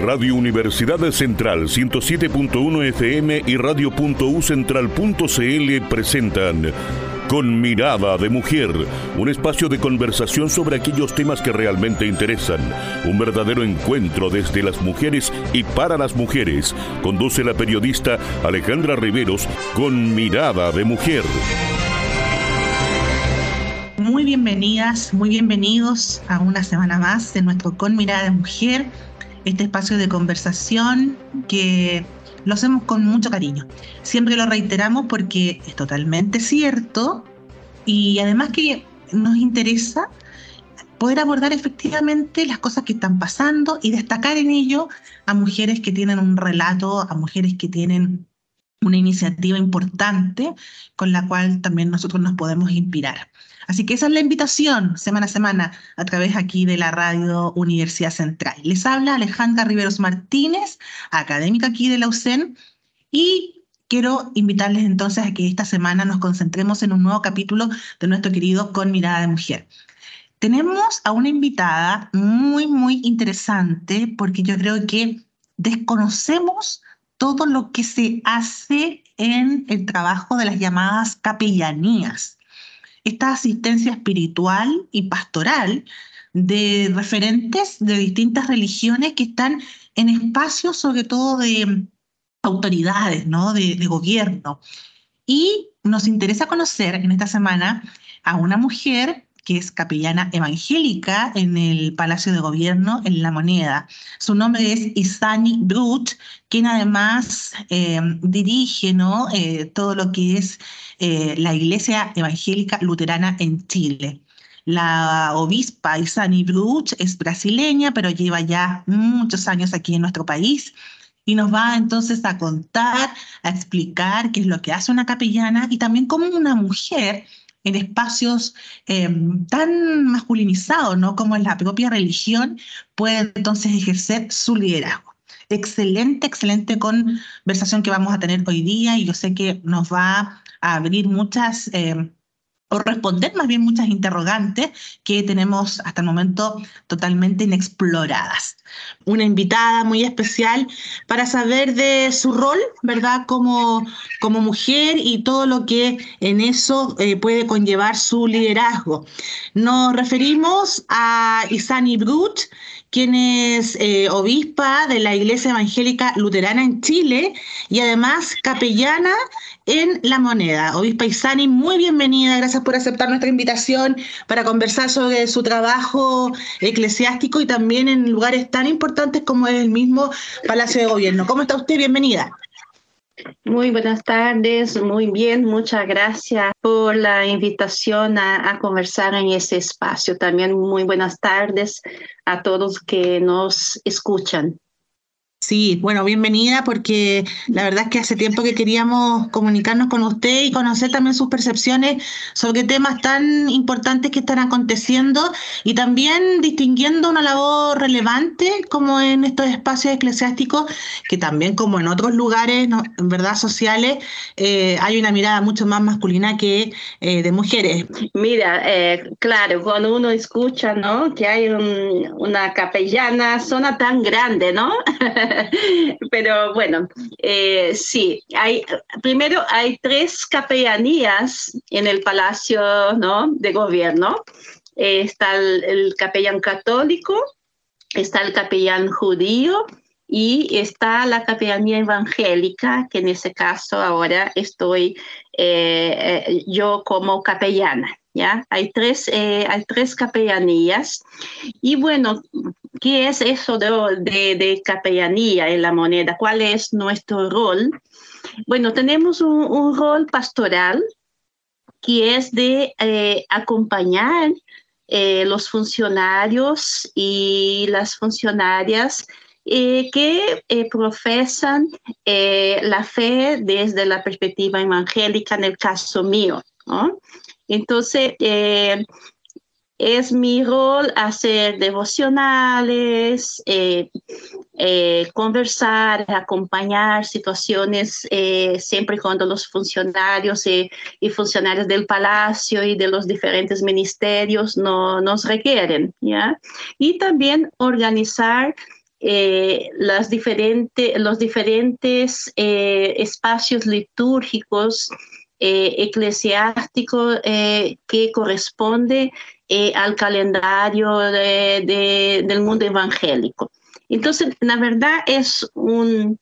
Radio Universidad Central 107.1 FM y radio.ucentral.cl presentan Con Mirada de Mujer, un espacio de conversación sobre aquellos temas que realmente interesan, un verdadero encuentro desde las mujeres y para las mujeres. Conduce la periodista Alejandra Riveros con Mirada de Mujer. Bienvenidas, muy bienvenidos a una semana más de nuestro Con Mirada de Mujer este espacio de conversación que lo hacemos con mucho cariño. Siempre lo reiteramos porque es totalmente cierto y además que nos interesa poder abordar efectivamente las cosas que están pasando y destacar en ello a mujeres que tienen un relato, a mujeres que tienen una iniciativa importante con la cual también nosotros nos podemos inspirar. Así que esa es la invitación semana a semana a través aquí de la radio Universidad Central. Les habla Alejandra Riveros Martínez, académica aquí de la UCEN, y quiero invitarles entonces a que esta semana nos concentremos en un nuevo capítulo de nuestro querido Con Mirada de Mujer. Tenemos a una invitada muy, muy interesante porque yo creo que desconocemos todo lo que se hace en el trabajo de las llamadas capellanías. Esta asistencia espiritual y pastoral de referentes de distintas religiones que están en espacios sobre todo de autoridades, ¿no? de, de gobierno. Y nos interesa conocer en esta semana a una mujer que es capellana evangélica en el Palacio de Gobierno en La Moneda. Su nombre es Isani Brut, quien además eh, dirige ¿no? Eh, todo lo que es eh, la Iglesia Evangélica Luterana en Chile. La obispa Isani Brut es brasileña, pero lleva ya muchos años aquí en nuestro país y nos va entonces a contar, a explicar qué es lo que hace una capellana y también cómo una mujer en espacios em, tan masculinizados, ¿no? Como en la propia religión, puede entonces ejercer su liderazgo. Excelente, excelente conversación que vamos a tener hoy día y yo sé que nos va a abrir muchas em, o responder más bien muchas interrogantes que tenemos hasta el momento totalmente inexploradas. Una invitada muy especial para saber de su rol, ¿verdad? Como, como mujer y todo lo que en eso eh, puede conllevar su liderazgo. Nos referimos a Isani Brut, quien es eh, obispa de la Iglesia Evangélica Luterana en Chile y además capellana en La Moneda. Obispa Isani, muy bienvenida, gracias por aceptar nuestra invitación para conversar sobre su trabajo eclesiástico y también en lugares tan importantes como es el mismo Palacio de Gobierno. ¿Cómo está usted? Bienvenida. Muy buenas tardes, muy bien, muchas gracias por la invitación a, a, conversar en ese espacio. También muy buenas tardes a todos que nos escuchan. Sí, bueno, bienvenida porque la verdad es que hace tiempo que queríamos comunicarnos con usted y conocer también sus percepciones sobre temas tan importantes que están aconteciendo y también distinguiendo una labor relevante como en estos espacios eclesiásticos que también como en otros lugares, en verdad, sociales, eh, hay una mirada mucho más masculina que eh, de mujeres. Mira, eh, claro, cuando uno escucha, ¿no? Que hay un, una capellana, zona tan grande, ¿no? Pero bueno, eh, sí, hay, primero hay tres capellanías en el Palacio ¿no? de Gobierno. Eh, está el, el, capellán católico, está el capellán judío y está la capellanía evangélica, que en ese caso ahora estoy eh, yo como capellana. ¿Ya? Hay tres, hay tres capellanías. Y bueno, ¿Qué es eso de, de, capellanía en la moneda? ¿Cuál es nuestro rol? Bueno, tenemos un, rol pastoral que es de eh, acompañar eh, los funcionarios y las funcionarias eh, que profesan la fe desde la perspectiva evangélica, en el caso mío. ¿no? Entonces, es mi rol hacer devocionales, eh, eh, conversar, acompañar situaciones eh, siempre cuando los funcionarios y, funcionarios del palacio y de los diferentes ministerios no, nos requieren, ¿ya? Y también organizar eh, los diferentes espacios litúrgicos eclesiásticos que corresponde al calendario del mundo evangélico. Entonces, la verdad es un,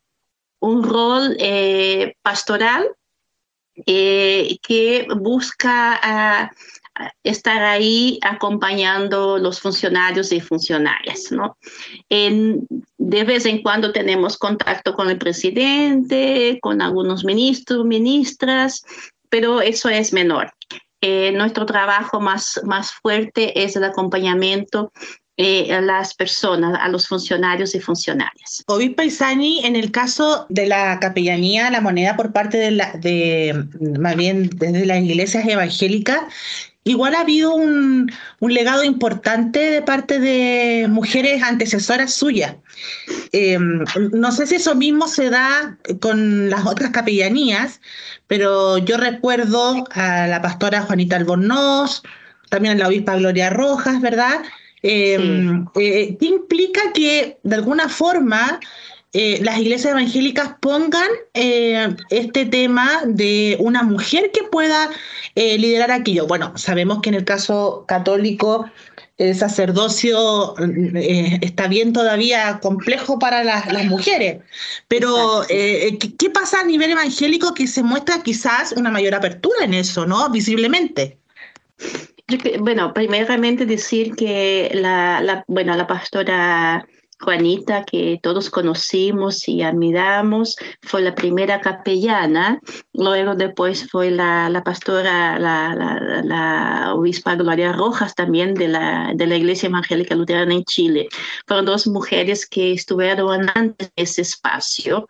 rol eh, pastoral eh, que busca ah, estar ahí acompañando los funcionarios y funcionarias. ¿no? de vez en cuando tenemos contacto con el presidente, con algunos ministros, ministras, pero eso es menor. Eh, nuestro trabajo más, más fuerte es el acompañamiento eh, a las personas, a los funcionarios y funcionarias. Obispo Isani, en el caso de la capellanía, la moneda por parte de, la, de más bien desde las iglesias evangélicas, igual ha habido un, un, legado importante de parte de mujeres antecesoras suyas. Em, no sé si eso mismo se da con las otras capellanías, pero yo recuerdo a la pastora Juanita Albornoz, también a la obispa Gloria Rojas, ¿verdad? Em, eh, ¿Qué implica que de alguna forma eh, las iglesias evangélicas pongan eh, este tema de una mujer que pueda liderar aquello? Bueno, sabemos que en el caso católico el sacerdocio está bien todavía complejo para las, las mujeres, pero ¿qué pasa a nivel evangélico que se muestra quizás una mayor apertura en eso, ¿no? Visiblemente. Bueno, primeramente decir que la, bueno, la pastora Juanita, que todos conocimos y admiramos, fue la primera capellana, luego después fue la, la pastora, la, la, obispa Gloria Rojas también de la, de la Iglesia Evangélica Luterana en Chile. Fueron dos mujeres que estuvieron antes de ese espacio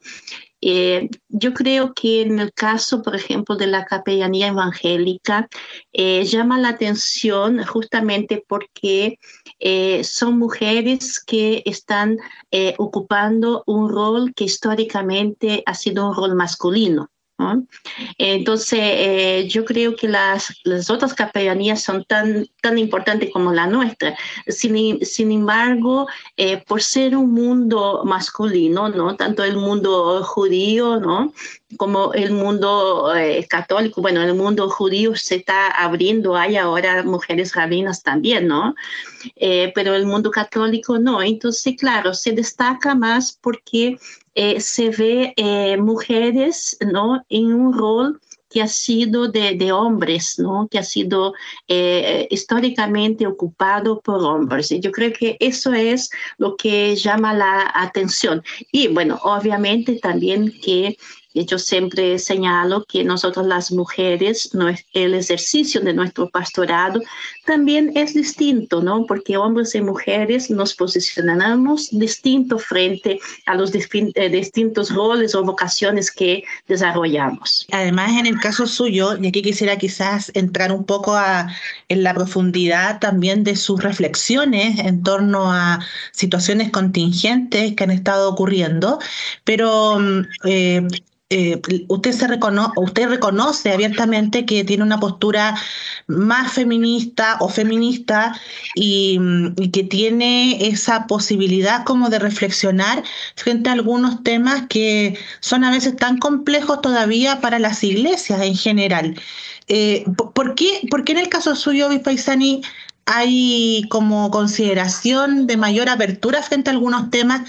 eh, yo creo que en el caso, por ejemplo, de la capellanía evangélica, eh, llama la atención justamente porque eh, son mujeres que están ocupando un rol que históricamente ha sido un rol masculino. Entonces, eh, yo creo que las, las otras capellanías son tan, tan importantes como la nuestra. Sin, sin embargo, eh, por ser un mundo masculino, ¿no? tanto el mundo judío ¿no? como el mundo eh, católico, bueno, el mundo judío se está abriendo, hay ahora mujeres rabinas también, ¿no? pero el mundo católico no. Entonces, claro, se destaca más porque eh, se ve eh, mujeres ¿no? en un rol que ha sido de, hombres, ¿no? que ha sido eh, históricamente ocupado por hombres. Y yo creo que eso es lo que llama la atención. Y bueno, obviamente también que yo siempre señalo que nosotros las mujeres, el ejercicio de nuestro pastorado también es distinto, ¿no? Porque hombres y mujeres nos posicionamos distinto frente a los eh, distintos roles o vocaciones que desarrollamos. Además, en el caso suyo, y aquí quisiera quizás entrar un poco en la profundidad también de sus reflexiones en torno a situaciones contingentes que han estado ocurriendo, pero mm, eh, eh, usted, se usted reconoce abiertamente que tiene una postura más feminista o feminista y, que tiene esa posibilidad como de reflexionar frente a algunos temas que son a veces tan complejos todavía para las iglesias en general. Eh, ¿por, qué, ¿Por qué en el caso suyo, Bispaisani, hay como consideración de mayor apertura frente a algunos temas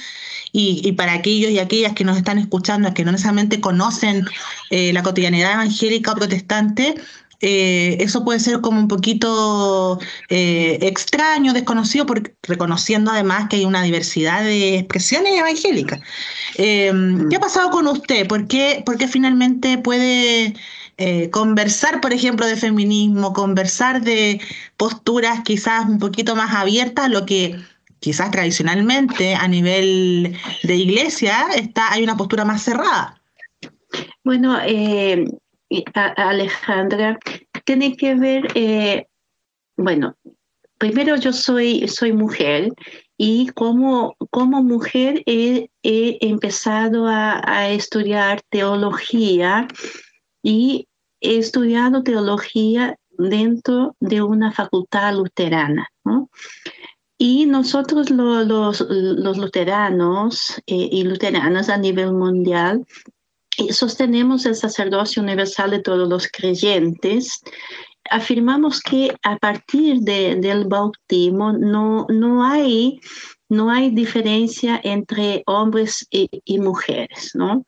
y, para aquellos y aquellas que nos están escuchando, que no necesariamente conocen eh, la cotidianidad evangélica o protestante, eh, eso puede ser como un poquito eh, extraño, desconocido, porque, reconociendo además que hay una diversidad de expresiones evangélicas. ¿Qué ha pasado con usted? ¿Por qué, por qué finalmente puede conversar, por ejemplo, de feminismo, conversar de posturas quizás un poquito más abiertas a lo que quizás tradicionalmente a nivel de iglesia está, hay una postura más cerrada. Bueno, eh, Alejandra, tiene que ver, eh, bueno, primero yo soy, soy mujer y como, como mujer he, empezado a, estudiar teología y he estudiado teología dentro de una facultad luterana. Y nosotros los, los, luteranos eh, y luteranas a nivel mundial eh, sostenemos el sacerdocio universal de todos los creyentes afirmamos que a partir del bautismo no, no, hay, no hay diferencia entre hombres y, mujeres, ¿no?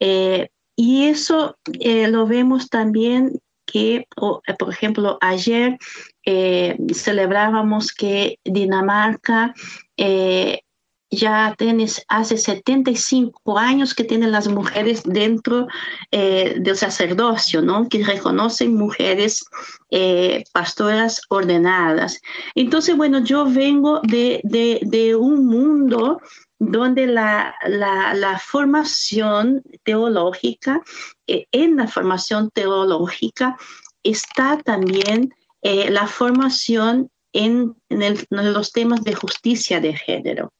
Eh, y eso lo vemos también que, por ejemplo, ayer eh, celebrábamos que Dinamarca ya tienes hace 75 años que tienen las mujeres dentro eh, del sacerdocio, ¿no? Que reconocen mujeres eh, pastoras ordenadas. Entonces, bueno, yo vengo de, de, un mundo donde la, la, formación teológica, eh, en la formación teológica está también la formación en, los temas de justicia de género.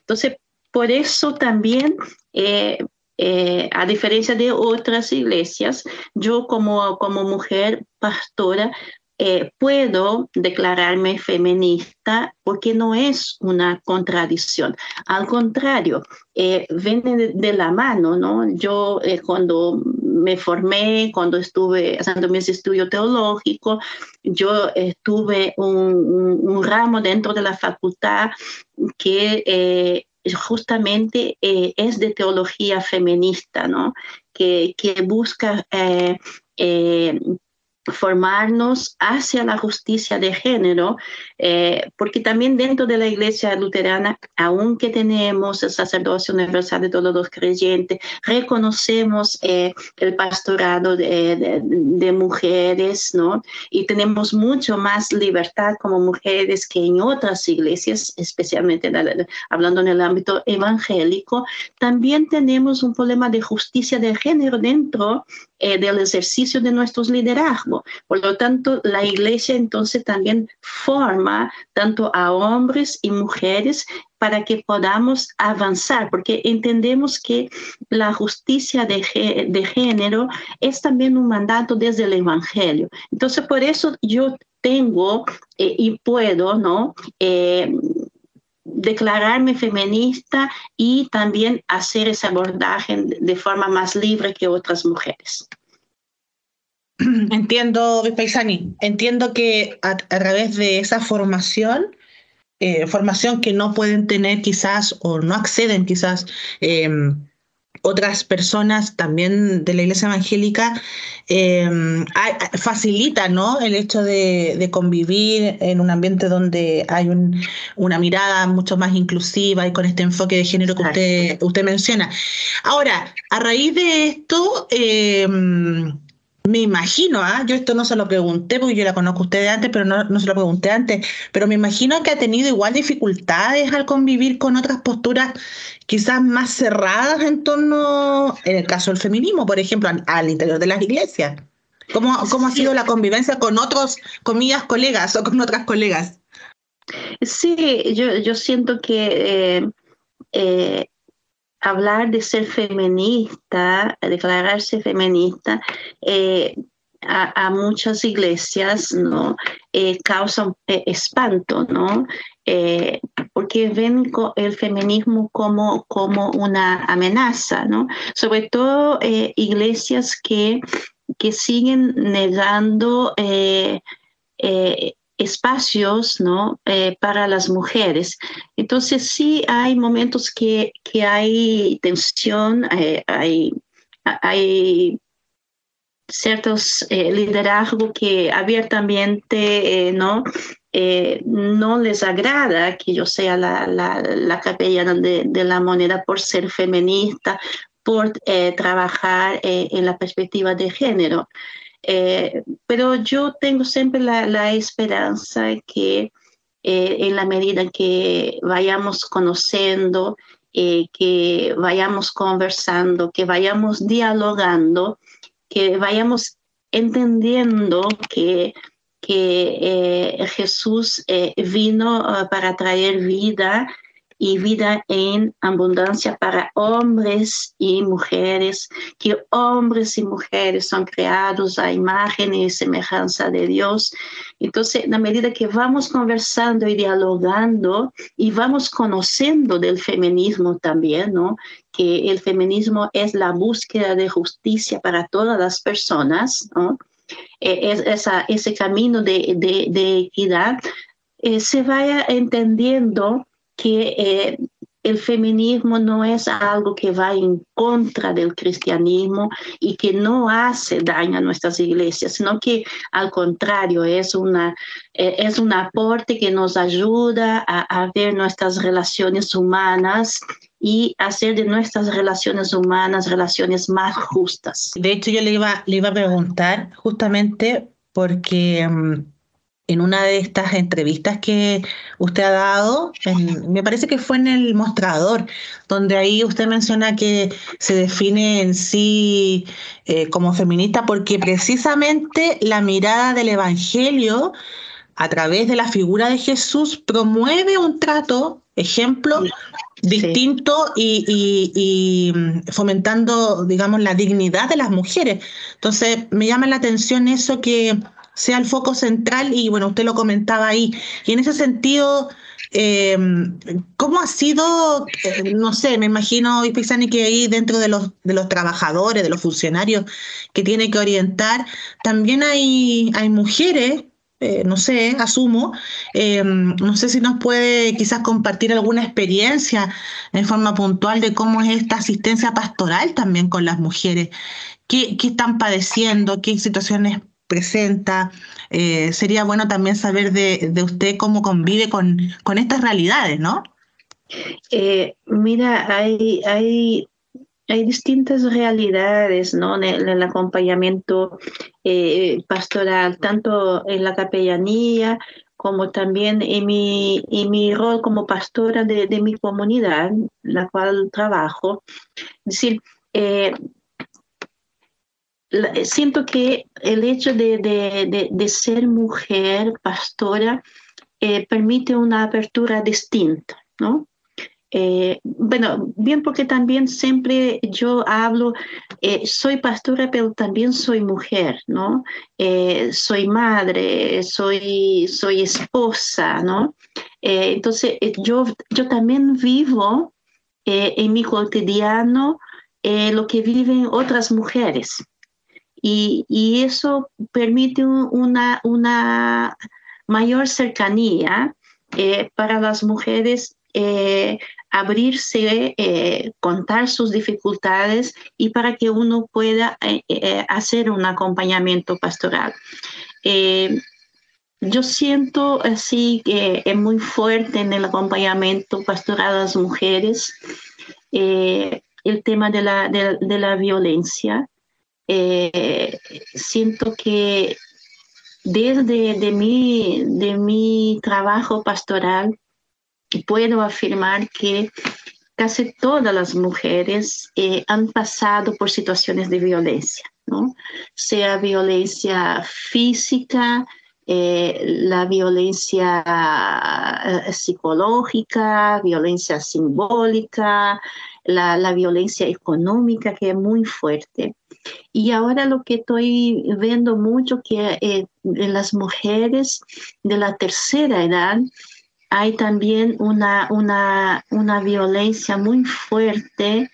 Entonces, por eso también, eh, eh, a diferencia de otras iglesias, yo como, como mujer pastora eh, puedo declararme feminista porque no es una contradicción. Al contrario, eh, viene de, la mano, ¿no? Yo eh, cuando me formé, cuando estuve haciendo mis estudios teológicos, yo tuve un, ramo dentro de la facultad que justamente es de teología feminista, ¿no? Que, que busca formarnos hacia la justicia de género, eh, porque también dentro de la iglesia luterana, aunque tenemos el sacerdocio universal de todos los creyentes, reconocemos eh, el pastorado de, mujeres, ¿no? Y tenemos mucho más libertad como mujeres que en otras iglesias, especialmente hablando en el ámbito evangélico, también tenemos un problema de justicia de género dentro eh, del ejercicio de nuestros liderazgos. Por lo tanto, la iglesia entonces también forma tanto a hombres y mujeres para que podamos avanzar, porque entendemos que la justicia de, género es también un mandato desde el Evangelio. Entonces, por eso yo tengo eh, y puedo, ¿no? Eh, declararme feminista y también hacer ese abordaje de forma más libre que otras mujeres. Entiendo, Paisani, entiendo que a, través de esa formación, eh, formación que no pueden tener quizás o no acceden quizás em, otras personas también de la iglesia evangélica eh, facilita ¿no? el hecho de, convivir en un ambiente donde hay una mirada mucho más inclusiva y con este enfoque de género que usted, usted menciona. Ahora, a raíz de esto, eh, me imagino, ¿ah? yo esto no se lo pregunté porque yo la conozco a usted antes, pero no, no, se lo pregunté antes, pero me imagino que ha tenido igual dificultades al convivir con otras posturas quizás más cerradas en torno, en el caso del feminismo, por ejemplo, al, interior de las iglesias. ¿Cómo, cómo ha sido la convivencia con otros, comillas, colegas o con otras colegas? Sí, yo, yo siento que eh, eh, hablar de ser feminista, declararse feminista, eh, a, muchas iglesias no eh, causa eh, espanto, ¿no? porque ven el feminismo como, como una amenaza, ¿no? Sobre todo iglesias que, que siguen negando espacios ¿no? Eh, para las mujeres. Entonces sí hay momentos que, que hay tensión, eh, hay, hay ciertos eh, liderazgos que abiertamente no, no les agrada que yo sea la, la, la capellana de, de, la moneda por ser feminista, por trabajar en la perspectiva de género. Eh, pero yo tengo siempre la, esperanza que eh, en la medida que vayamos conociendo, eh, que vayamos conversando, que vayamos dialogando, que vayamos entendiendo que, que Jesús vino para traer vida y vida en abundancia para hombres y mujeres, que hombres y mujeres son creados a imagen y semejanza de Dios. Entonces, a medida que vamos conversando y dialogando y vamos conociendo del feminismo también, ¿no? Que el feminismo es la búsqueda de justicia para todas las personas, ¿no? E, es esa, ese camino de, de, equidad, eh, se vaya entendiendo que eh, el feminismo no es algo que va en contra del cristianismo y que no hace daño a nuestras iglesias, sino que al contrario es, una, eh, es un aporte que nos ayuda a, ver nuestras relaciones humanas y hacer de nuestras relaciones humanas relaciones más justas. De hecho, yo le iba, le iba a preguntar justamente porque... Mm, en una de estas entrevistas que usted ha dado, me parece que fue en el mostrador, donde ahí usted menciona que se define en sí eh, como feminista porque precisamente la mirada del Evangelio a través de la figura de Jesús promueve un trato, ejemplo, distinto y, y, fomentando, digamos, la dignidad de las mujeres. Entonces, me llama la atención eso que sea el foco central y bueno, usted lo comentaba ahí. Y en ese sentido, eh, ¿cómo ha sido, eh, no sé, me imagino, Pisani, que ahí dentro de los, de los trabajadores, de los funcionarios que tiene que orientar, también hay, hay mujeres eh, no sé, asumo, no sé si nos puede quizás compartir alguna experiencia en forma puntual de cómo es esta asistencia pastoral también con las mujeres, qué, qué están padeciendo, qué situaciones presenta. Eh, sería bueno también saber de, usted cómo convive con, con estas realidades, ¿no? Eh, mira, hay, hay, hay distintas realidades ¿no? en, el, acompañamiento eh, pastoral, tanto en la capellanía como también en mi, mi rol como pastora de, de mi comunidad, la cual trabajo. Es decir, siento que el hecho de, ser mujer pastora eh, permite una apertura distinta, ¿no? Eh, bueno, bien porque también siempre yo hablo, eh, soy pastora, pero también soy mujer, ¿no? soy madre, soy, soy esposa, ¿no? entonces, yo, yo también vivo en mi cotidiano lo que viven otras mujeres, y, eso permite una, una mayor cercanía eh, para las mujeres eh, abrirse, eh, contar sus dificultades y para que uno pueda hacer un acompañamiento pastoral. yo siento así que es muy fuerte en el acompañamiento pastoral a las mujeres el tema de la, de la violencia. Eh, siento que desde de mi, de mi trabajo pastoral puedo afirmar que casi todas las mujeres eh, han pasado por situaciones de violencia, ¿no? sea violencia física, eh, la violencia psicológica, violencia simbólica, la, la, violencia económica que es muy fuerte. Y ahora lo que estoy viendo mucho que eh, en las mujeres de la tercera edad hay también una, una, una violencia muy fuerte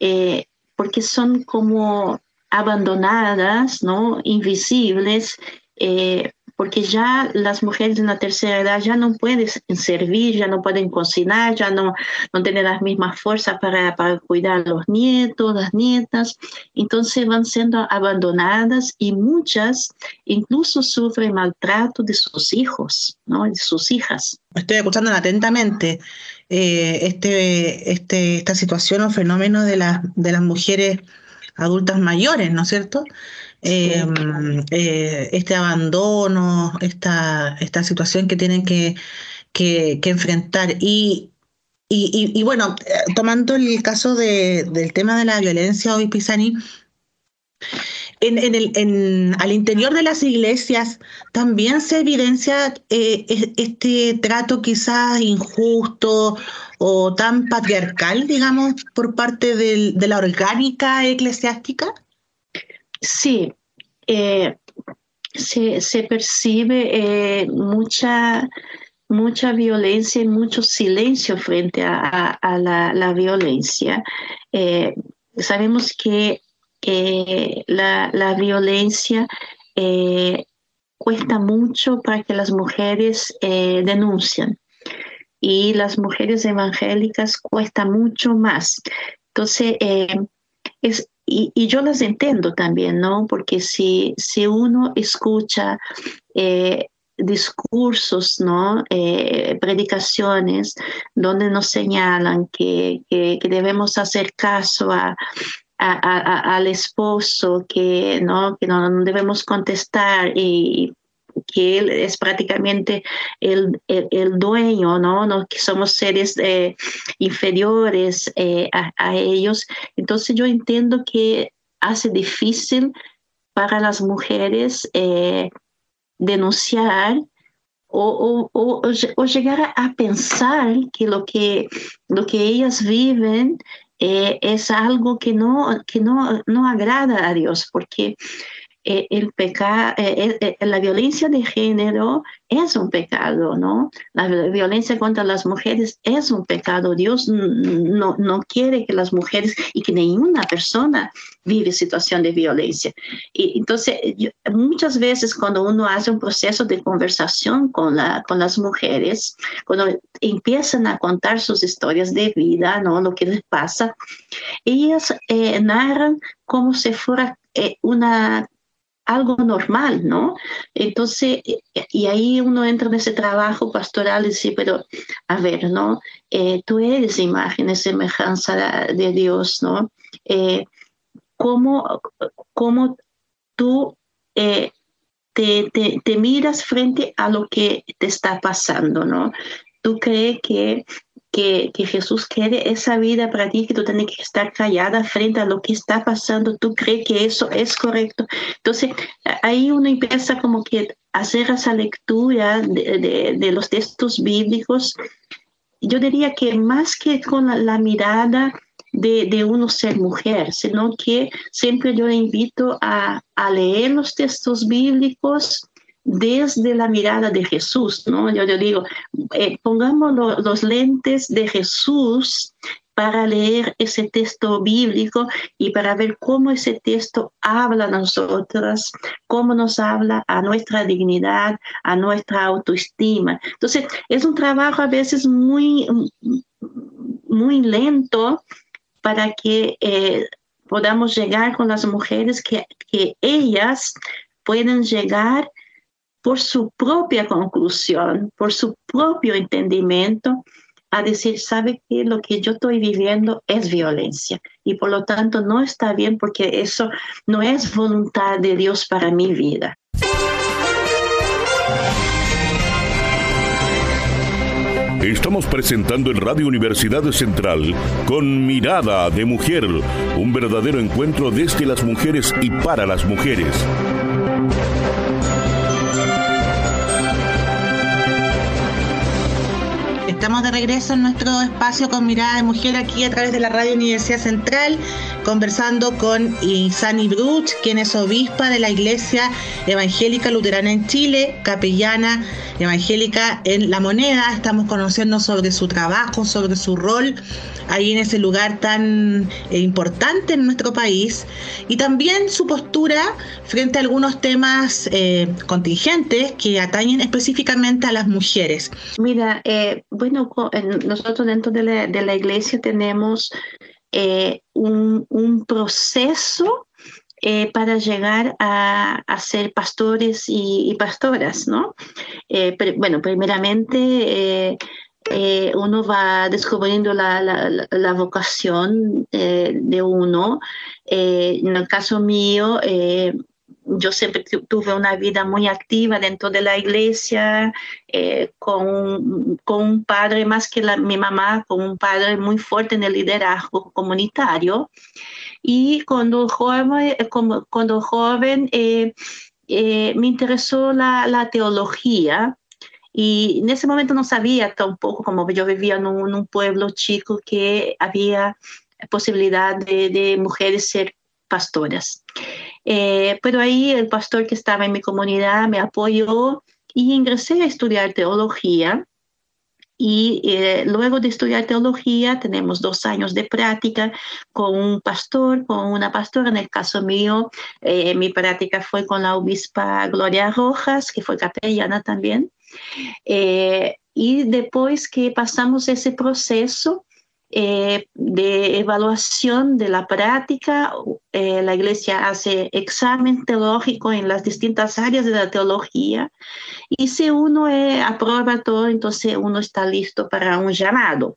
eh, porque son como abandonadas, ¿no? invisibles, eh, porque ya las mujeres en la tercera edad ya no pueden servir, ya no pueden cocinar, ya no, no tienen las mismas fuerzas para, para cuidar a los nietos, las nietas, entonces van siendo abandonadas y muchas incluso sufren maltrato de sus hijos, ¿no? de sus hijas. Estoy escuchando atentamente eh, este, este, esta situación o fenómeno de, las de las mujeres adultas mayores, ¿no es cierto? Em, eh, este abandono, esta, esta situación que tienen que, que, enfrentar. Y, y, bueno, eh, tomando el caso de, del tema de la violencia hoy, Pisani, En, el, al interior de las iglesias también se evidencia eh, este trato quizás injusto o tan patriarcal, digamos, por parte de la orgánica eclesiástica. Sí, eh, se, percibe eh, mucha, mucha violencia y mucho silencio frente a, la, violencia. Eh, sabemos que la, violencia cuesta mucho para que las mujeres denuncien y las mujeres evangélicas cuesta mucho más. Entonces, es, y, yo las entiendo también, ¿no? Porque si, si uno escucha eh, discursos, ¿no? Eh, predicaciones donde nos señalan que, que, debemos hacer caso a, al esposo, que no, que no debemos contestar y que él es prácticamente el, el, dueño, ¿no? ¿no? Que somos seres eh, inferiores eh, a, ellos. Entonces yo entiendo que hace difícil para las mujeres eh, denunciar o, o, o, llegar a, pensar que lo que, lo que ellas viven es algo que no, que no, no agrada a Dios, porque eh, el pecado, eh, eh, la violencia de género es un pecado, ¿no? La violencia contra las mujeres es un pecado. Dios no, no quiere que las mujeres y que ninguna persona vive situación de violencia. Y entonces, muchas veces cuando uno hace un proceso de conversación con, la, con las mujeres, cuando empiezan a contar sus historias de vida, ¿no? Lo que les pasa, ellas narran como si fuera una algo normal, ¿no? Entonces, eh, y ahí uno entra en ese trabajo pastoral y dice, pero a ver, ¿no? Eh, tú eres imagen semejanza de Dios, ¿no? Eh, ¿cómo, ¿cómo, tú te, te, te, miras frente a lo que te está pasando, ¿no? Tú crees que que, que, Jesús quiere esa vida para ti, que tú tienes que estar callada frente a lo que está pasando, tú crees que eso es correcto. Entonces, ahí uno empieza como que hacer esa lectura de, de, los textos bíblicos. Yo diría que más que con la, mirada de, de, uno ser mujer, sino que siempre yo invito a, a leer los textos bíblicos desde la mirada de Jesús, ¿no? Yo, digo, eh, pongamos los lentes de Jesús para leer ese texto bíblico y para ver cómo ese texto habla a nosotras, cómo nos habla a nuestra dignidad, a nuestra autoestima. Entonces, es un trabajo a veces muy, muy lento para que eh, podamos llegar con las mujeres, que, que ellas puedan llegar por su propia conclusión, por su propio entendimiento, a decir, sabe que lo que yo estoy viviendo es violencia y por lo tanto no está bien porque eso no es voluntad de Dios para mi vida. Estamos presentando en Radio Universidad Central con Mirada de Mujer, un verdadero encuentro desde las mujeres y para las mujeres. Estamos de regreso en nuestro espacio con mirada de mujer aquí a través de la Radio Universidad Central, conversando con Isani Bruch, quien es obispa de la Iglesia Evangélica Luterana en Chile, capellana evangélica en La Moneda. Estamos conociendo sobre su trabajo, sobre su rol ahí en ese lugar tan eh, importante en nuestro país y también su postura frente a algunos temas eh, contingentes que atañen específicamente a las mujeres. Mira, eh, bueno, nosotros dentro de la, iglesia tenemos un, proceso para llegar a, ser pastores y, pastoras, ¿no? bueno, primeramente eh, uno va descubriendo la, vocación eh, de uno. Eh, en el caso mío, yo siempre tuve una vida muy activa dentro de la iglesia, eh, con, con, un padre más que la, mi mamá, con un padre muy fuerte en el liderazgo comunitario. Y cuando joven, cuando joven eh, me interesó la, la teología y en ese momento no sabía tampoco, como yo vivía en un, pueblo chico, que había posibilidad de, de mujeres ser pastoras. Eh, pero ahí el pastor que estaba en mi comunidad me apoyó y ingresé a estudiar teología. Y eh, luego de estudiar teología, tenemos dos años de práctica con un pastor, con una pastora. En el caso mío, eh, mi práctica fue con la obispa Gloria Rojas, que fue capellana también. Eh, y después que pasamos ese proceso eh, de evaluación de la práctica, eh, la iglesia hace examen teológico en las distintas áreas de la teología y si uno aprueba todo, entonces uno está listo para un llamado.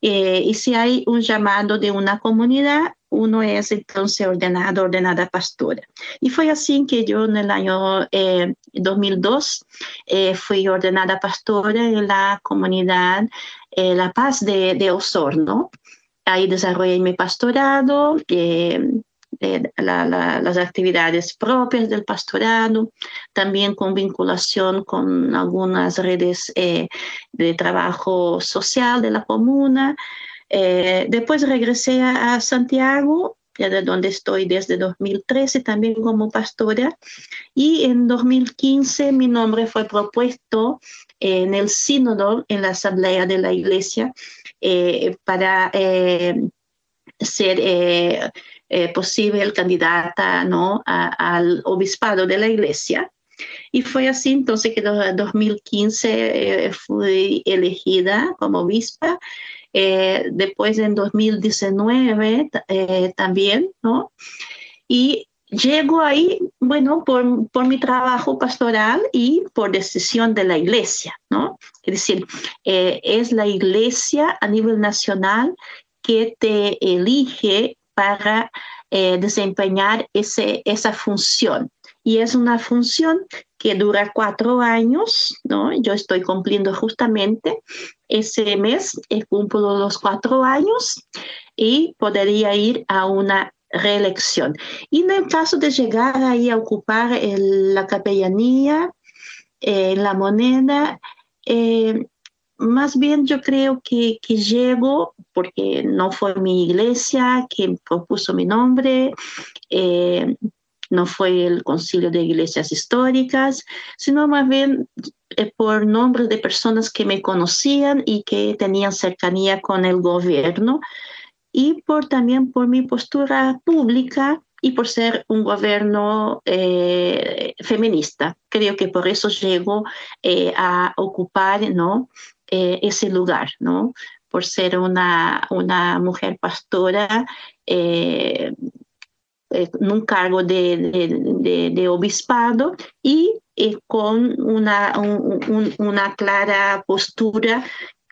y si hay un llamado de una comunidad, uno es entonces ordenado, ordenada pastora. Y fue así que yo en el año 2002 eh, eh, fui ordenada pastora en la comunidad eh, La Paz de, Osorno. Ahí desarrollé mi pastorado, las actividades propias del pastorado, también con vinculación con algunas redes de trabajo social de la comuna. Eh, después regresé a, Santiago, ya de donde estoy desde 2013 también como pastora, y en 2015 mi nombre fue propuesto en el sínodo, en la asamblea de la iglesia, eh, para eh, ser posible candidata ¿no? al obispado de la iglesia. Y fue así entonces que en 2015 fui elegida como obispa eh, después en 2019 eh, también, ¿no? Y llego ahí, bueno, por, por, mi trabajo pastoral y por decisión de la iglesia, ¿no? Es decir, eh, es la iglesia a nivel nacional que te elige para desempeñar ese, esa función. Y es una función que dura cuatro años, ¿no? Yo estoy cumpliendo justamente ese mes, eh, cumplo los cuatro años y podría ir a una reelección. Y en el caso de llegar ahí a ocupar la capellanía, eh, la moneda, eh, más bien yo creo que, que, llego porque no fue mi iglesia quien propuso mi nombre, no fue el concilio de iglesias históricas, sino más bien eh, por nombres de personas que me conocían y que tenían cercanía con el gobierno y por también por mi postura pública y por ser un gobierno eh, feminista. Creo que por eso llego eh, a ocupar ¿no? ese lugar, ¿no? por ser una, una mujer pastora en un cargo de, de, obispado y eh, con una, una clara postura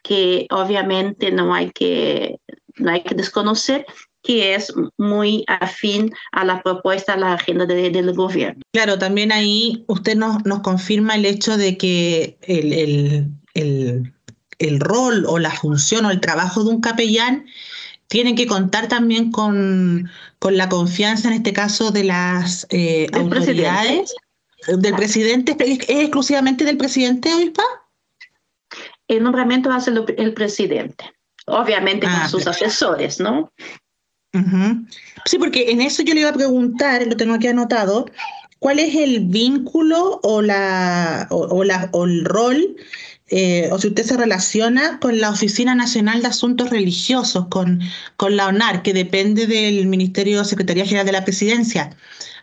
que obviamente no hay que, no hay que desconocer que es muy afín a la propuesta, a la agenda del gobierno. Claro, también ahí usted nos, nos confirma el hecho de que el, el, el, el rol o la función o el trabajo de un capellán tienen que contar también con, con la confianza, en este caso, de las eh, autoridades, del presidente, ¿es exclusivamente del presidente, Obispa? El nombramiento hace el presidente, obviamente con ah, sus asesores, ¿no? Sí, porque en eso yo le iba a preguntar, lo tengo aquí anotado, ¿cuál es el vínculo o, la, o, la, o el rol eh, o si usted se relaciona con la Oficina Nacional de Asuntos Religiosos, con, con la ONAR, que depende del Ministerio de Secretaría General de la Presidencia.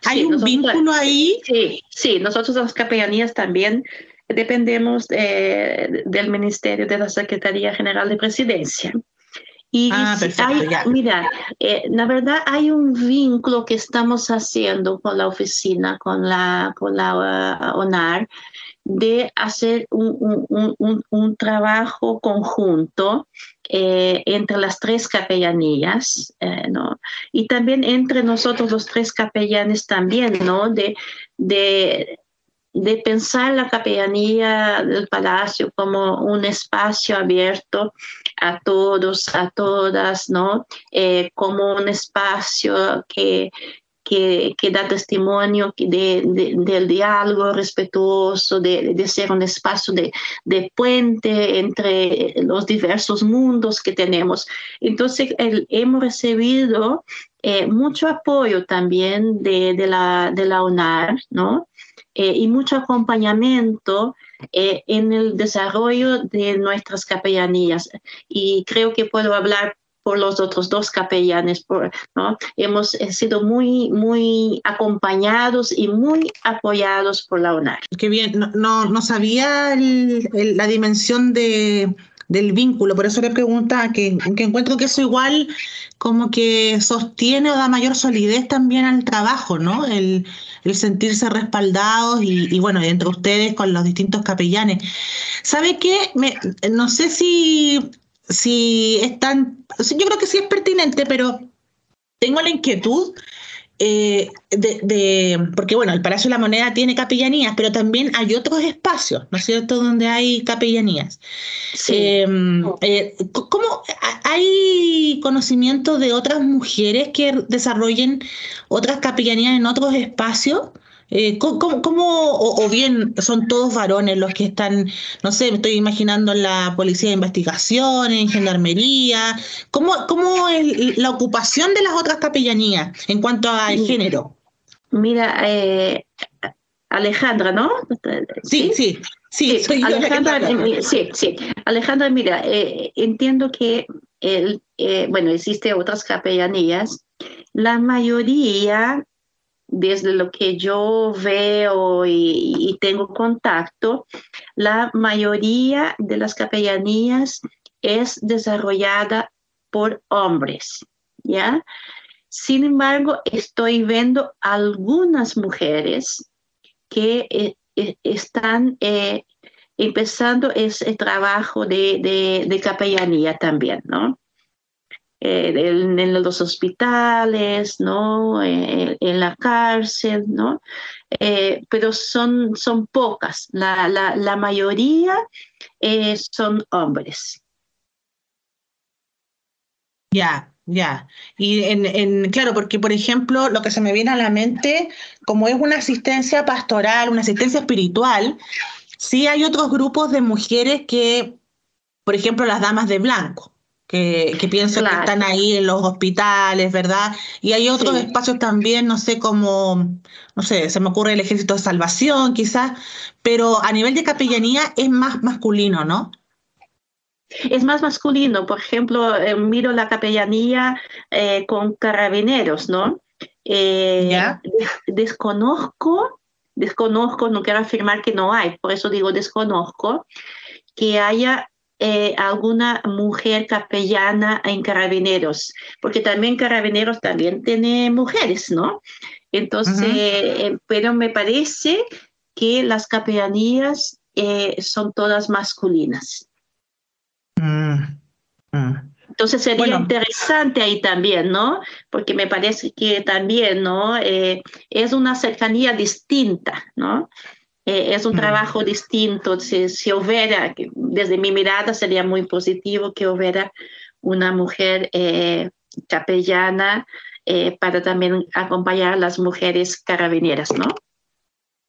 ¿Hay un vínculo ahí? Sí, sí, nosotros las capellanías también dependemos eh, del Ministerio de la Secretaría General de Presidencia. Y ah, perfecto, mira, eh, la verdad hay un vínculo que estamos haciendo con la oficina, con la, con la uh, ONAR, de hacer un, un, un, un trabajo conjunto eh, entre las tres capellanías, eh, ¿no? Y también entre nosotros los tres capellanes también, ¿no? De, de, de pensar la capellanía del palacio como un espacio abierto a todos, a todas, ¿no? Eh, como un espacio que, que, da testimonio del diálogo respetuoso, de, ser un espacio de, puente entre los diversos mundos que tenemos. Entonces, hemos recibido eh, mucho apoyo también de, la, UNAR, ¿no? Eh, y mucho acompañamiento eh, en el desarrollo de nuestras capellanías. Y creo que puedo hablar por los otros dos capellanes, ¿no? Hemos sido muy, muy acompañados y muy apoyados por la UNAR. Qué bien, no, no, sabía la dimensión de, del vínculo, por eso le pregunta que, que encuentro que eso igual como que sostiene o da mayor solidez también al trabajo, ¿no? El, sentirse respaldados y, bueno, entre ustedes con los distintos capellanes. ¿Sabe qué? no sé si si es tan, yo creo que sí es pertinente, pero tengo la inquietud eh, de, porque bueno, el Palacio de la Moneda tiene capellanías, pero también hay otros espacios, ¿no es cierto?, donde hay capellanías. Em, eh, ¿Cómo hay conocimiento de otras mujeres que desarrollen otras capellanías en otros espacios? Eh, ¿cómo, o, bien son todos varones los que están, no sé, me estoy imaginando la policía de investigación, en gendarmería? ¿Cómo, cómo es la ocupación de las otras capellanías en cuanto al género? Mira, eh, Alejandra, ¿no? Sí, sí, sí, sí, Alejandra, sí, sí. Alejandra, mira, eh, entiendo que el, bueno, existe otras capellanías. La mayoría desde lo que yo veo y, tengo contacto, la mayoría de las capellanías es desarrollada por hombres, ¿ya? Sin embargo, estoy viendo algunas mujeres que eh, eh, están eh, empezando ese trabajo de, de capellanía también, ¿no? Eh, en, los hospitales, ¿no? Eh, en la cárcel, ¿no? Eh, pero son, son pocas, la, la, la mayoría son hombres. Ya, ya. Y en, en, claro, porque por ejemplo, lo que se me viene a la mente, como es una asistencia pastoral, una asistencia espiritual, sí hay otros grupos de mujeres que, por ejemplo, las damas de blanco, que, que pienso que están ahí en los hospitales, ¿verdad? Y hay otros espacios también, no sé, como, no sé, se me ocurre el Ejército de Salvación, quizás, pero a nivel de capellanía es más masculino, ¿no? Es más masculino, por ejemplo, eh, miro la capellanía eh, con carabineros, ¿no? Eh, desconozco, desconozco, no quiero afirmar que no hay, por eso digo desconozco, que haya eh, alguna mujer capellana en carabineros, porque también carabineros también tiene mujeres, ¿no? Entonces, eh, pero me parece que las capellanías eh, son todas masculinas. Mm, mm. Entonces sería interesante ahí también, ¿no? Porque me parece que también, ¿no? es una cercanía distinta, ¿no? Eh, es un trabajo distinto. Si, si, hubiera, desde mi mirada sería muy positivo que hubiera una mujer eh, capellana eh, para también acompañar a las mujeres carabineras, ¿no?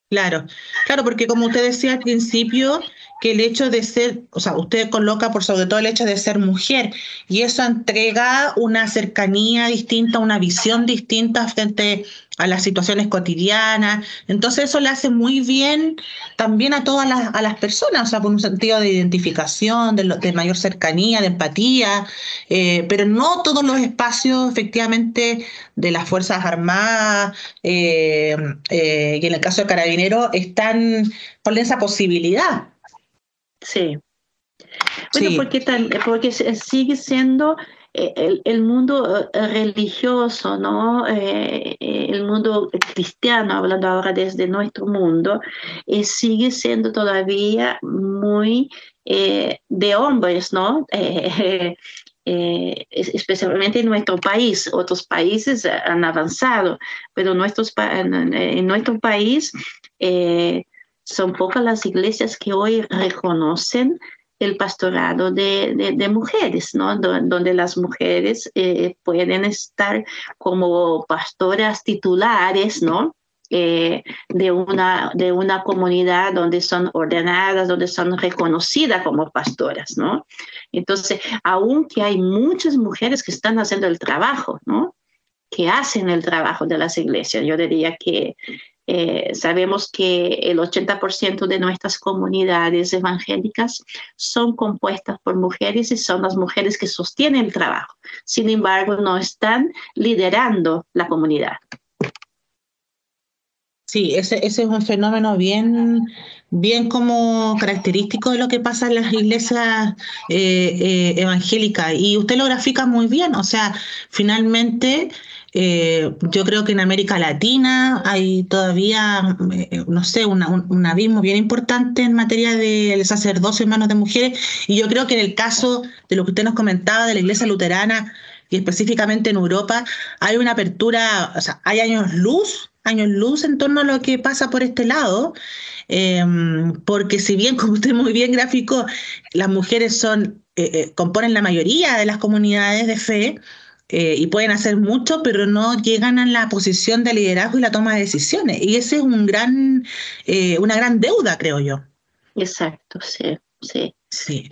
Claro, claro, porque como usted decía al principio, que el hecho de ser, o sea, usted coloca por sobre todo el hecho de ser mujer, y eso entrega una cercanía distinta, una visión distinta frente a las situaciones cotidianas. Entonces eso le hace muy bien también a todas las, a las personas, o sea, por un sentido de identificación, de, mayor cercanía, de empatía, eh, pero no todos los espacios efectivamente de las Fuerzas Armadas eh, eh, y en el caso de Carabineros están con esa posibilidad. Sí. Bueno, porque, porque sigue siendo el, el, mundo religioso, ¿no? el mundo cristiano, hablando ahora desde nuestro mundo, sigue siendo todavía muy de hombres, ¿no? Eh, especialmente en nuestro país. Otros países han avanzado, pero nuestros, en nuestro país eh, son pocas las iglesias que hoy reconocen el pastorado de, de, mujeres, ¿no? donde las mujeres eh, pueden estar como pastoras titulares, ¿no? Eh, de, una, de una comunidad donde son ordenadas, donde son reconocidas como pastoras, ¿no? Entonces, aunque hay muchas mujeres que están haciendo el trabajo, ¿no? Que hacen el trabajo de las iglesias, yo diría que eh, sabemos que el 80% de nuestras comunidades evangélicas son compuestas por mujeres y son las mujeres que sostienen el trabajo. Sin embargo, no están liderando la comunidad. Sí, ese, ese, es un fenómeno bien, bien como característico de lo que pasa en las iglesias eh, eh, evangélicas. Y usted lo grafica muy bien, o sea, finalmente eh, yo creo que en América Latina hay todavía, no sé, un, abismo bien importante en materia de sacerdocio en manos de mujeres. Y yo creo que en el caso de lo que usted nos comentaba de la iglesia luterana, y específicamente en Europa, hay una apertura, o sea, hay años luz años luz en torno a lo que pasa por este lado, em, porque si bien, como usted muy bien gráfico, las mujeres son, eh, eh, componen la mayoría de las comunidades de fe, eh, y pueden hacer mucho, pero no llegan a la posición de liderazgo y la toma de decisiones. Y ese es un gran, una gran deuda, creo yo. Exacto, sí, sí. Sí,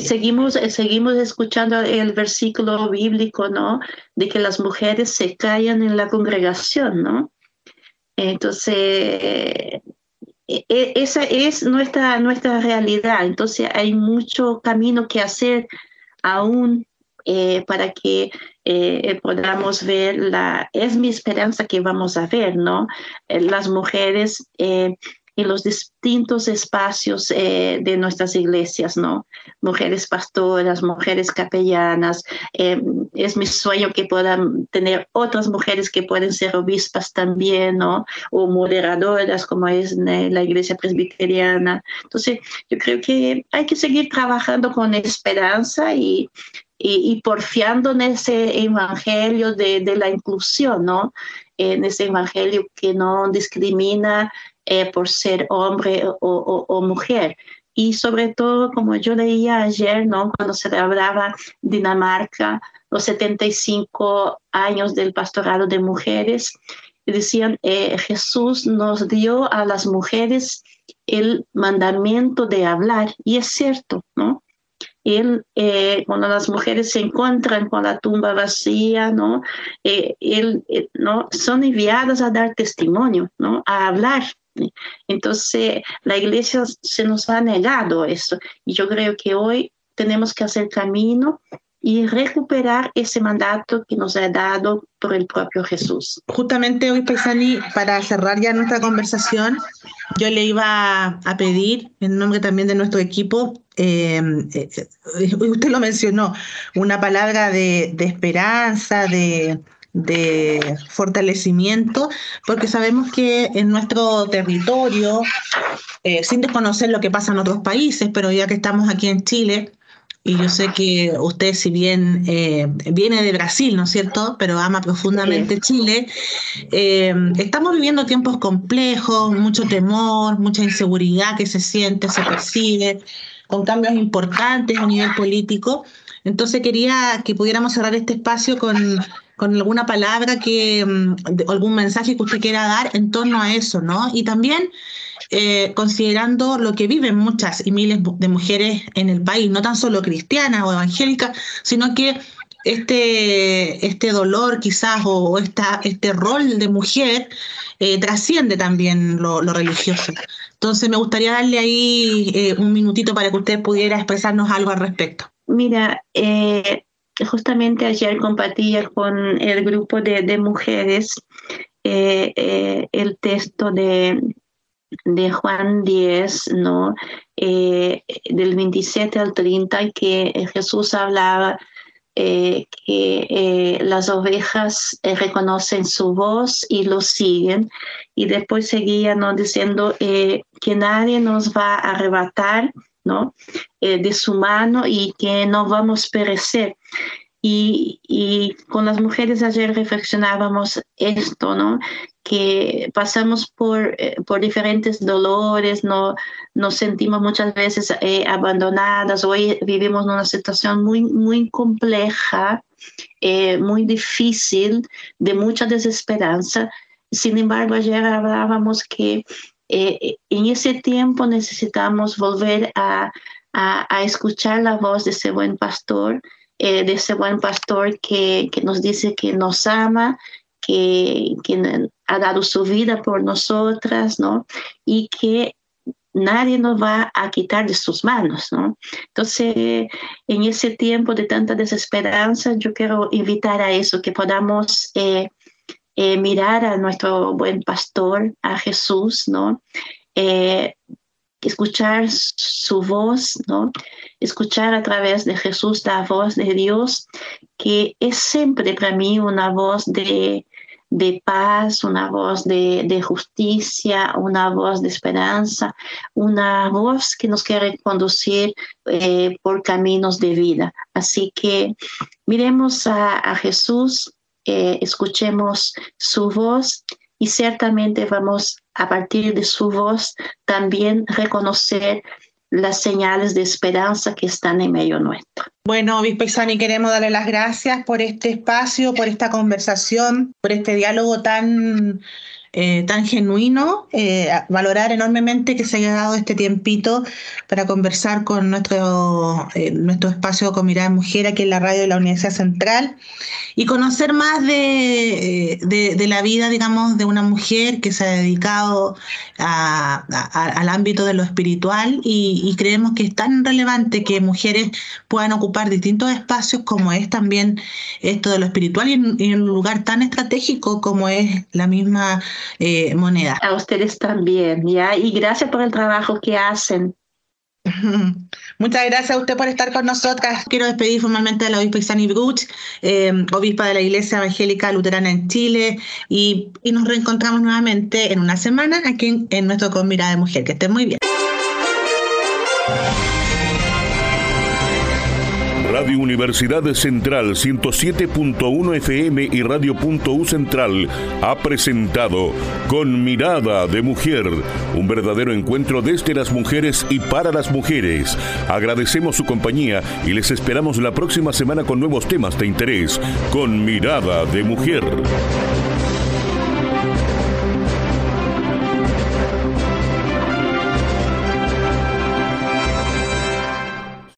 Seguimos, seguimos escuchando el versículo bíblico, ¿no? De que las mujeres se callan en la congregación, ¿no? Entonces, esa es nuestra, nuestra realidad. Entonces, hay mucho camino que hacer aún eh, para que eh, podamos ver la, es mi esperanza que vamos a ver, ¿no? Eh, las mujeres en los distintos espacios eh, de nuestras iglesias, ¿no? Mujeres pastoras, mujeres capellanas. Eh, es mi sueño que puedan tener otras mujeres que pueden ser obispas también, ¿no? O moderadoras, como es la iglesia presbiteriana. Entonces, yo creo que hay que seguir trabajando con esperanza y, y, porfiando en ese evangelio de, de la inclusión, ¿no? En ese evangelio que no discrimina eh, por ser hombre o, mujer. Y sobre todo, como yo leía ayer, ¿no? cuando se hablaba Dinamarca, los 75 años del pastorado de mujeres, decían, eh, Jesús nos dio a las mujeres el mandamiento de hablar, y es cierto, ¿no? Él, eh, cuando las mujeres se encuentran con la tumba vacía, ¿no? él, ¿no? Son enviadas a dar testimonio, ¿no? A hablar, entonces, la iglesia se nos ha negado eso. Y yo creo que hoy tenemos que hacer camino y recuperar ese mandato que nos ha dado por el propio Jesús. Justamente hoy, Paisani, para cerrar ya nuestra conversación, yo le iba a pedir, en nombre también de nuestro equipo, eh, eh, usted lo mencionó, una palabra de, de esperanza, de, de fortalecimiento, porque sabemos que en nuestro territorio, eh, sin desconocer lo que pasa en otros países, pero ya que estamos aquí en Chile, y yo sé que usted, si bien eh, viene de Brasil, ¿no es cierto?, pero ama profundamente Chile, eh, estamos viviendo tiempos complejos, mucho temor, mucha inseguridad que se siente, se percibe, con cambios importantes a nivel político. Entonces quería que pudiéramos cerrar este espacio con con alguna palabra que, mm, algún mensaje que usted quiera dar en torno a eso, ¿no? Y también eh, considerando lo que viven muchas y miles de mujeres en el país, no tan solo cristianas o evangélicas, sino que este, este dolor quizás o esta, este rol de mujer eh, trasciende también lo, religioso. Entonces me gustaría darle ahí eh, un minutito para que usted pudiera expresarnos algo al respecto. Mira, eh, justamente ayer compartía con el grupo de, mujeres eh, eh, el texto de de Juan 10, ¿no? Eh, del 27 al 30, que Jesús hablaba eh, que eh, las ovejas reconocen su voz y lo siguen. Y después seguía ¿no? diciendo que nadie nos va a arrebatar ¿no? de su mano y que no vamos a perecer. Y, y, con las mujeres ayer reflexionábamos esto, ¿no? que pasamos por, eh, por diferentes dolores, no, nos sentimos muchas veces eh, abandonadas, hoy vivimos una situación muy, muy compleja, eh, muy difícil, de mucha desesperanza. Sin embargo, ayer hablábamos que en ese tiempo necesitamos volver a, a, escuchar la voz de ese buen pastor, de ese buen pastor que, que nos dice que nos ama, que, que ha dado su vida por nosotras, ¿no? Y que nadie nos va a quitar de sus manos, ¿no? Entonces, en ese tiempo de tanta desesperanza, yo quiero invitar a eso, que podamos eh, eh, mirar a nuestro buen pastor, a Jesús, ¿no? Eh, escuchar su voz, ¿no? Escuchar a través de Jesús la voz de Dios, que es siempre para mí una voz de, de paz, una voz de, justicia, una voz de esperanza, una voz que nos quiere conducir eh, por caminos de vida. Así que miremos a, Jesús, eh, escuchemos su voz y ciertamente vamos a partir de su voz también reconocer las señales de esperanza que están en medio nuestro. Bueno, Obispo Isani, queremos darle las gracias por este espacio, por esta conversación, por este diálogo tan eh, tan genuino, eh, valorar enormemente que se haya dado este tiempito para conversar con nuestro, eh, nuestro espacio con Mirada Mujer aquí en la radio de la Universidad Central y conocer más de, de, la vida, digamos, de una mujer que se ha dedicado al ámbito de lo espiritual y, creemos que es tan relevante que mujeres puedan ocupar distintos espacios como es también esto de lo espiritual y en un lugar tan estratégico como es la misma eh, moneda. A ustedes también, ¿ya? Y gracias por el trabajo que hacen. Muchas gracias a usted por estar con nosotras. Quiero despedir formalmente a la obispa Isani Bruch, eh, obispa de la Iglesia Evangélica Luterana en Chile, y, nos reencontramos nuevamente en una semana aquí en, en nuestro Con Mirada de Mujer. Que estén muy bien. Radio Universidad Central 107.1 FM y Radio.U Central ha presentado Con Mirada de Mujer, un verdadero encuentro desde las mujeres y para las mujeres. Agradecemos su compañía y les esperamos la próxima semana con nuevos temas de interés. Con Mirada de Mujer.